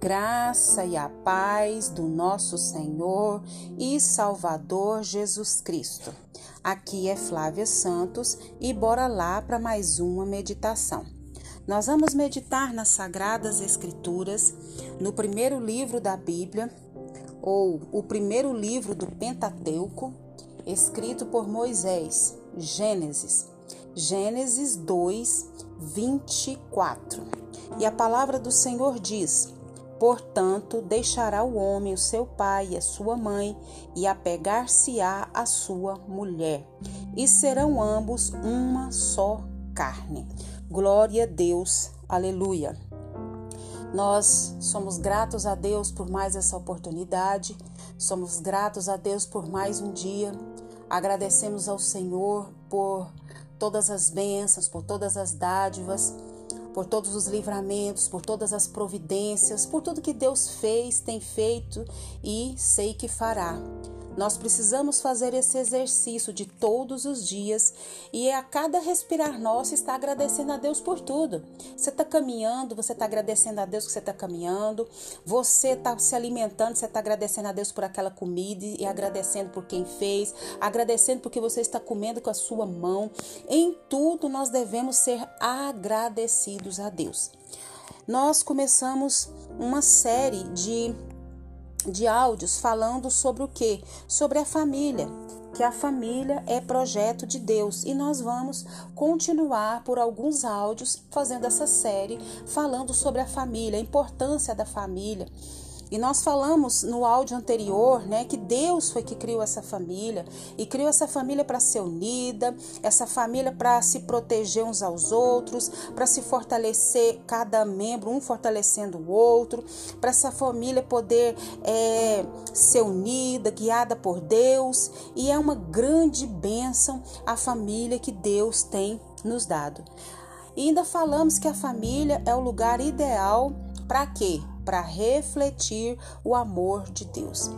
graça e a paz do nosso Senhor e Salvador Jesus Cristo. Aqui é Flávia Santos e bora lá para mais uma meditação. Nós vamos meditar nas Sagradas Escrituras, no primeiro livro da Bíblia, ou o primeiro livro do Pentateuco, escrito por Moisés, Gênesis. Gênesis 2, 24. E a palavra do Senhor diz: Portanto, deixará o homem o seu pai e a sua mãe, e apegar-se-á a sua mulher, e serão ambos uma só carne. Glória a Deus, aleluia. Nós somos gratos a Deus por mais essa oportunidade, somos gratos a Deus por mais um dia, agradecemos ao Senhor por todas as bênçãos, por todas as dádivas por todos os livramentos, por todas as providências, por tudo que Deus fez, tem feito e sei que fará. Nós precisamos fazer esse exercício de todos os dias e a cada respirar nosso está agradecendo a Deus por tudo. Você está caminhando, você está agradecendo a Deus que você está caminhando. Você está se alimentando, você está agradecendo a Deus por aquela comida e agradecendo por quem fez, agradecendo porque você está comendo com a sua mão. Em tudo nós devemos ser agradecidos a Deus. Nós começamos uma série de de áudios falando sobre o que? Sobre a família, que a família é projeto de Deus e nós vamos continuar por alguns áudios fazendo essa série falando sobre a família, a importância da família. E nós falamos no áudio anterior, né, que Deus foi que criou essa família e criou essa família para ser unida, essa família para se proteger uns aos outros, para se fortalecer cada membro, um fortalecendo o outro, para essa família poder é, ser unida, guiada por Deus. E é uma grande bênção a família que Deus tem nos dado. E ainda falamos que a família é o lugar ideal para quê? Para refletir o amor de Deus.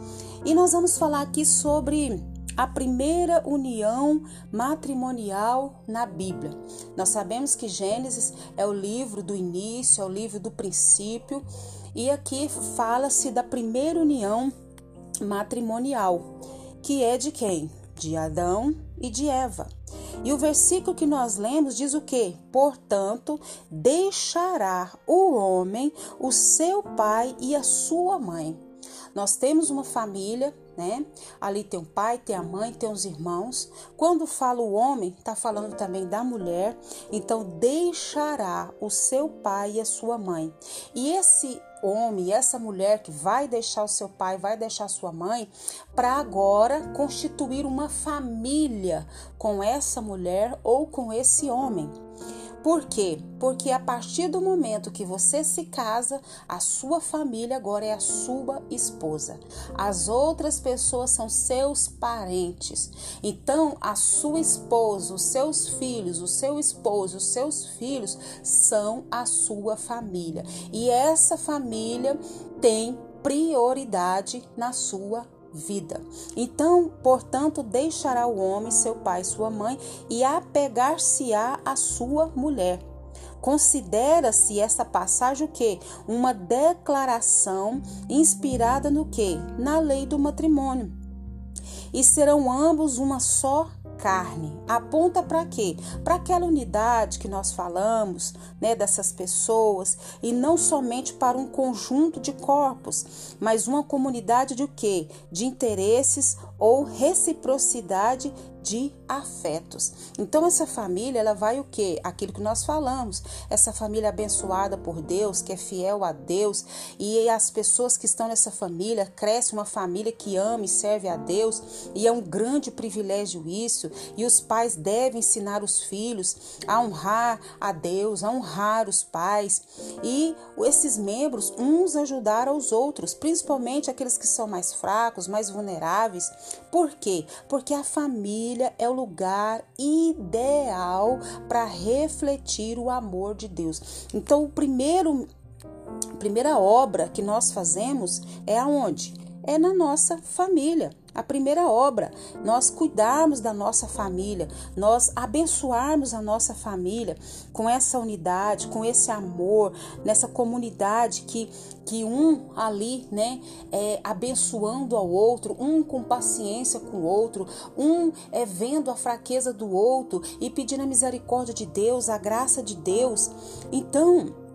E nós vamos falar aqui sobre a primeira união matrimonial na Bíblia. Nós sabemos que Gênesis é o livro do início, é o livro do princípio, e aqui fala-se da primeira união matrimonial, que é de quem? De Adão e de Eva. E o versículo que nós lemos diz o que? Portanto, deixará o homem o seu pai e a sua mãe. Nós temos uma família, né? Ali tem o pai, tem a mãe, tem os irmãos. Quando fala o homem, está falando também da mulher. Então, deixará o seu pai e a sua mãe. E esse homem, essa mulher que vai deixar o seu pai, vai deixar sua mãe, para agora constituir uma família com essa mulher ou com esse homem. Por quê? Porque a partir do momento que você se casa, a sua família agora é a sua esposa. As outras pessoas são seus parentes. Então, a sua esposa, os seus filhos, o seu esposo, os seus filhos são a sua família. E essa família tem prioridade na sua vida. Então, portanto, deixará o homem seu pai e sua mãe e apegar-se-á a sua mulher. Considera-se essa passagem o que? Uma declaração inspirada no que? Na lei do matrimônio. E serão ambos uma só carne. Aponta para quê? Para aquela unidade que nós falamos, né, dessas pessoas, e não somente para um conjunto de corpos, mas uma comunidade de o quê? De interesses ou reciprocidade de afetos. Então essa família, ela vai o quê? Aquilo que nós falamos. Essa família abençoada por Deus, que é fiel a Deus, e as pessoas que estão nessa família, cresce uma família que ama e serve a Deus, e é um grande privilégio isso, e os pais devem ensinar os filhos a honrar a Deus, a honrar os pais, e esses membros uns ajudar aos outros, principalmente aqueles que são mais fracos, mais vulneráveis. Por quê? Porque a família família é o lugar ideal para refletir o amor de Deus. Então, o primeiro a primeira obra que nós fazemos é aonde? É na nossa família. A primeira obra, nós cuidarmos da nossa família, nós abençoarmos a nossa família com essa unidade, com esse amor, nessa comunidade que, que um ali, né, é abençoando ao outro, um com paciência com o outro, um é vendo a fraqueza do outro e pedindo a misericórdia de Deus, a graça de Deus. Então,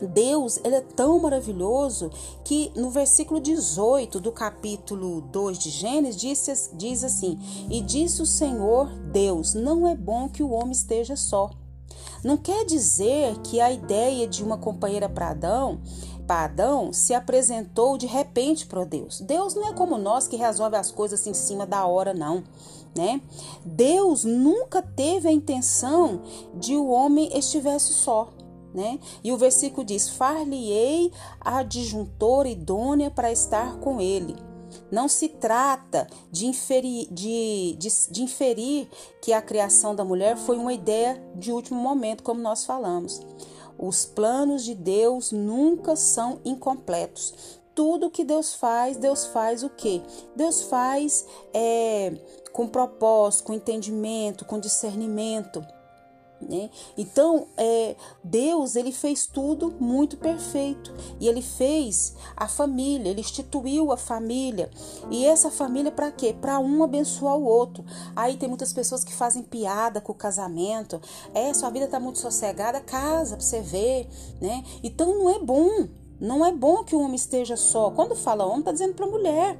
Deus, ele é tão maravilhoso que no versículo 18 do capítulo 2 de Gênesis diz, diz assim: E disse o Senhor Deus: Não é bom que o homem esteja só. Não quer dizer que a ideia de uma companheira para Adão, para Adão se apresentou de repente para Deus. Deus não é como nós que resolve as coisas em cima da hora, não. Né? Deus nunca teve a intenção de o homem estivesse só né? E o versículo diz: Far-lhe-ei a adjuntora idônea para estar com ele. Não se trata de inferir, de, de, de inferir que a criação da mulher foi uma ideia de último momento, como nós falamos. Os planos de Deus nunca são incompletos. Tudo que Deus faz, Deus faz o quê? Deus faz é, com propósito, com entendimento, com discernimento. Né? Então, é, Deus ele fez tudo muito perfeito e ele fez a família, ele instituiu a família e essa família para quê? Para um abençoar o outro. Aí tem muitas pessoas que fazem piada com o casamento. É, sua vida está muito sossegada, casa para você ver, né? Então não é bom, não é bom que o homem esteja só. Quando fala homem, está dizendo para mulher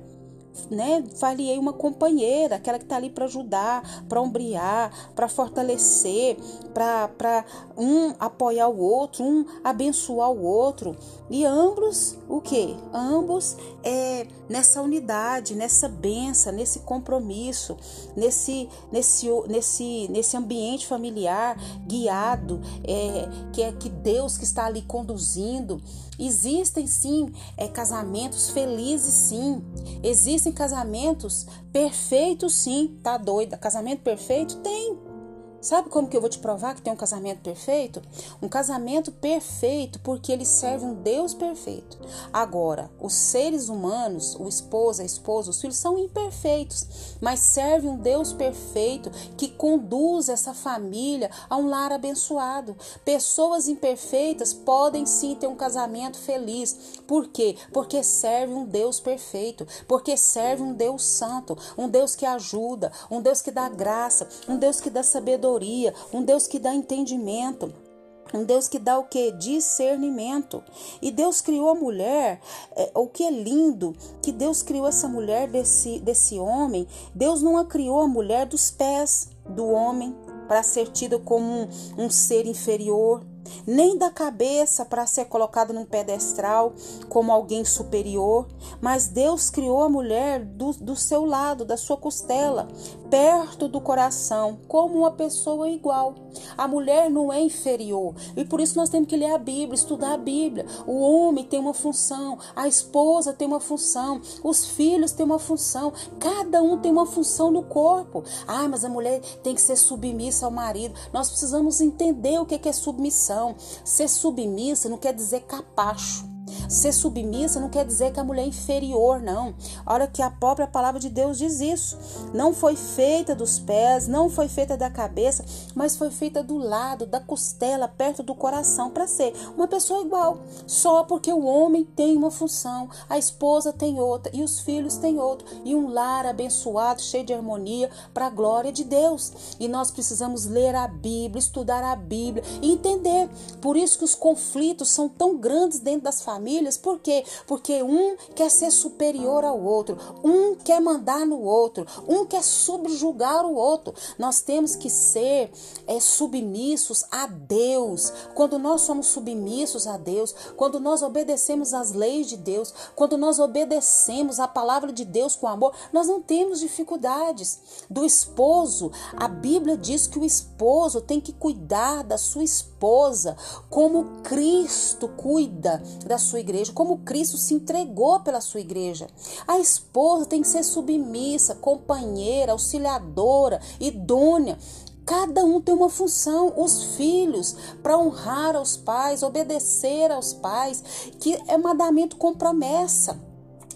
né, falei uma companheira, aquela que está ali para ajudar, para ombrear, para fortalecer, para um apoiar o outro, um abençoar o outro. E ambos, o que? Ambos é nessa unidade, nessa benção, nesse compromisso, nesse, nesse, nesse, nesse ambiente familiar guiado, é, que é que Deus que está ali conduzindo. Existem sim é, casamentos felizes, sim. Existem casamentos perfeitos, sim. Tá doida? Casamento perfeito? Tem. Sabe como que eu vou te provar que tem um casamento perfeito? Um casamento perfeito porque ele serve um Deus perfeito. Agora, os seres humanos, o esposo, a esposa, os filhos são imperfeitos, mas serve um Deus perfeito que conduz essa família a um lar abençoado. Pessoas imperfeitas podem sim ter um casamento feliz. Por quê? Porque serve um Deus perfeito, porque serve um Deus santo, um Deus que ajuda, um Deus que dá graça, um Deus que dá sabedoria sabedoria, um Deus que dá entendimento. Um Deus que dá o que? Discernimento. E Deus criou a mulher, é, o que é lindo, que Deus criou essa mulher desse, desse homem. Deus não a criou a mulher dos pés do homem para ser tida como um, um ser inferior nem da cabeça para ser colocado num pedestral como alguém superior, mas Deus criou a mulher do, do seu lado, da sua costela, perto do coração, como uma pessoa igual. A mulher não é inferior e por isso nós temos que ler a Bíblia, estudar a Bíblia. O homem tem uma função, a esposa tem uma função, os filhos têm uma função, cada um tem uma função no corpo. Ah, mas a mulher tem que ser submissa ao marido. Nós precisamos entender o que é submissão. Ser submissa não quer dizer capacho. Ser submissa não quer dizer que a mulher é inferior, não. Olha que a própria palavra de Deus diz isso. Não foi feita dos pés, não foi feita da cabeça, mas foi feita do lado, da costela, perto do coração, para ser uma pessoa igual. Só porque o homem tem uma função, a esposa tem outra e os filhos têm outra. E um lar abençoado, cheio de harmonia, para a glória de Deus. E nós precisamos ler a Bíblia, estudar a Bíblia e entender. Por isso que os conflitos são tão grandes dentro das famílias famílias, por quê? Porque um quer ser superior ao outro, um quer mandar no outro, um quer subjugar o outro. Nós temos que ser é, submissos a Deus. Quando nós somos submissos a Deus, quando nós obedecemos às leis de Deus, quando nós obedecemos a palavra de Deus com amor, nós não temos dificuldades. Do esposo, a Bíblia diz que o esposo tem que cuidar da sua esposa como Cristo cuida da sua igreja, como Cristo se entregou pela sua igreja. A esposa tem que ser submissa, companheira, auxiliadora, idônea. Cada um tem uma função, os filhos, para honrar aos pais, obedecer aos pais, que é mandamento com promessa.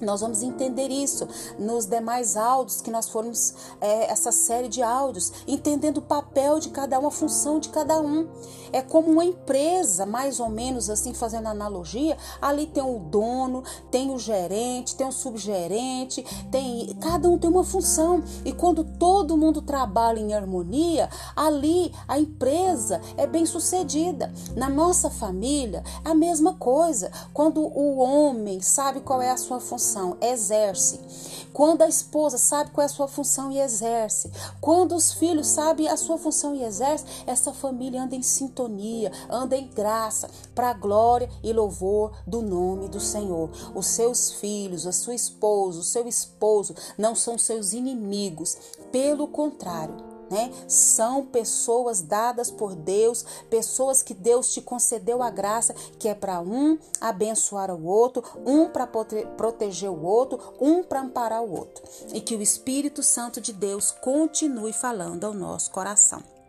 Nós vamos entender isso nos demais áudios que nós formos é, essa série de áudios, entendendo o papel de cada um, a função de cada um. É como uma empresa, mais ou menos assim, fazendo analogia. Ali tem o dono, tem o gerente, tem o subgerente, tem cada um tem uma função. E quando todo mundo trabalha em harmonia, ali a empresa é bem sucedida. Na nossa família, a mesma coisa. Quando o homem sabe qual é a sua função função, exerce. Quando a esposa sabe qual é a sua função e exerce. Quando os filhos sabem a sua função e exerce, essa família anda em sintonia, anda em graça, para a glória e louvor do nome do Senhor. Os seus filhos, a sua esposa, o seu esposo não são seus inimigos. Pelo contrário, né? São pessoas dadas por Deus, pessoas que Deus te concedeu a graça, que é para um abençoar o outro, um para proteger o outro, um para amparar o outro. E que o Espírito Santo de Deus continue falando ao nosso coração.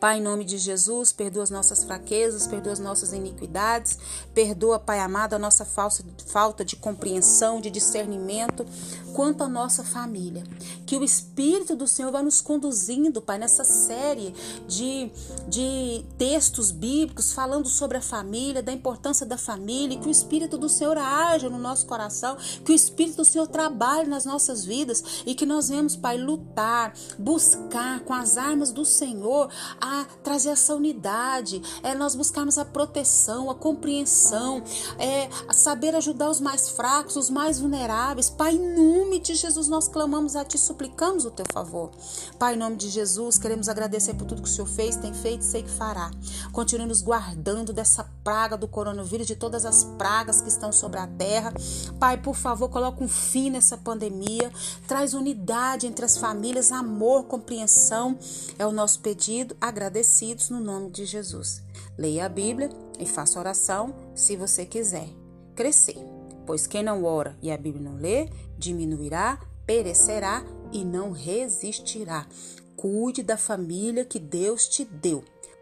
Pai, em nome de Jesus, perdoa as nossas fraquezas, perdoa as nossas iniquidades, perdoa, Pai amado, a nossa falta de compreensão, de discernimento quanto à nossa família. Que o Espírito do Senhor vá nos conduzindo, Pai, nessa série de, de textos bíblicos falando sobre a família, da importância da família, que o Espírito do Senhor haja no nosso coração, que o Espírito do Senhor trabalhe nas nossas vidas e que nós vemos, Pai, lutar, buscar com as armas do Senhor a trazer essa unidade, é nós buscarmos a proteção, a compreensão, é saber ajudar os mais fracos, os mais vulneráveis. Pai, em nome de Jesus, nós clamamos a Ti, suplicamos o Teu favor. Pai, em nome de Jesus, queremos agradecer por tudo que o Senhor fez, tem feito e sei que fará. Continue nos guardando dessa praga do coronavírus, de todas as pragas que estão sobre a terra. Pai, por favor, coloque um fim nessa pandemia, traz unidade entre as famílias, amor, compreensão, é o nosso pedido agradecidos no nome de Jesus. Leia a Bíblia e faça oração se você quiser crescer. Pois quem não ora e a Bíblia não lê, diminuirá, perecerá e não resistirá. Cuide da família que Deus te deu.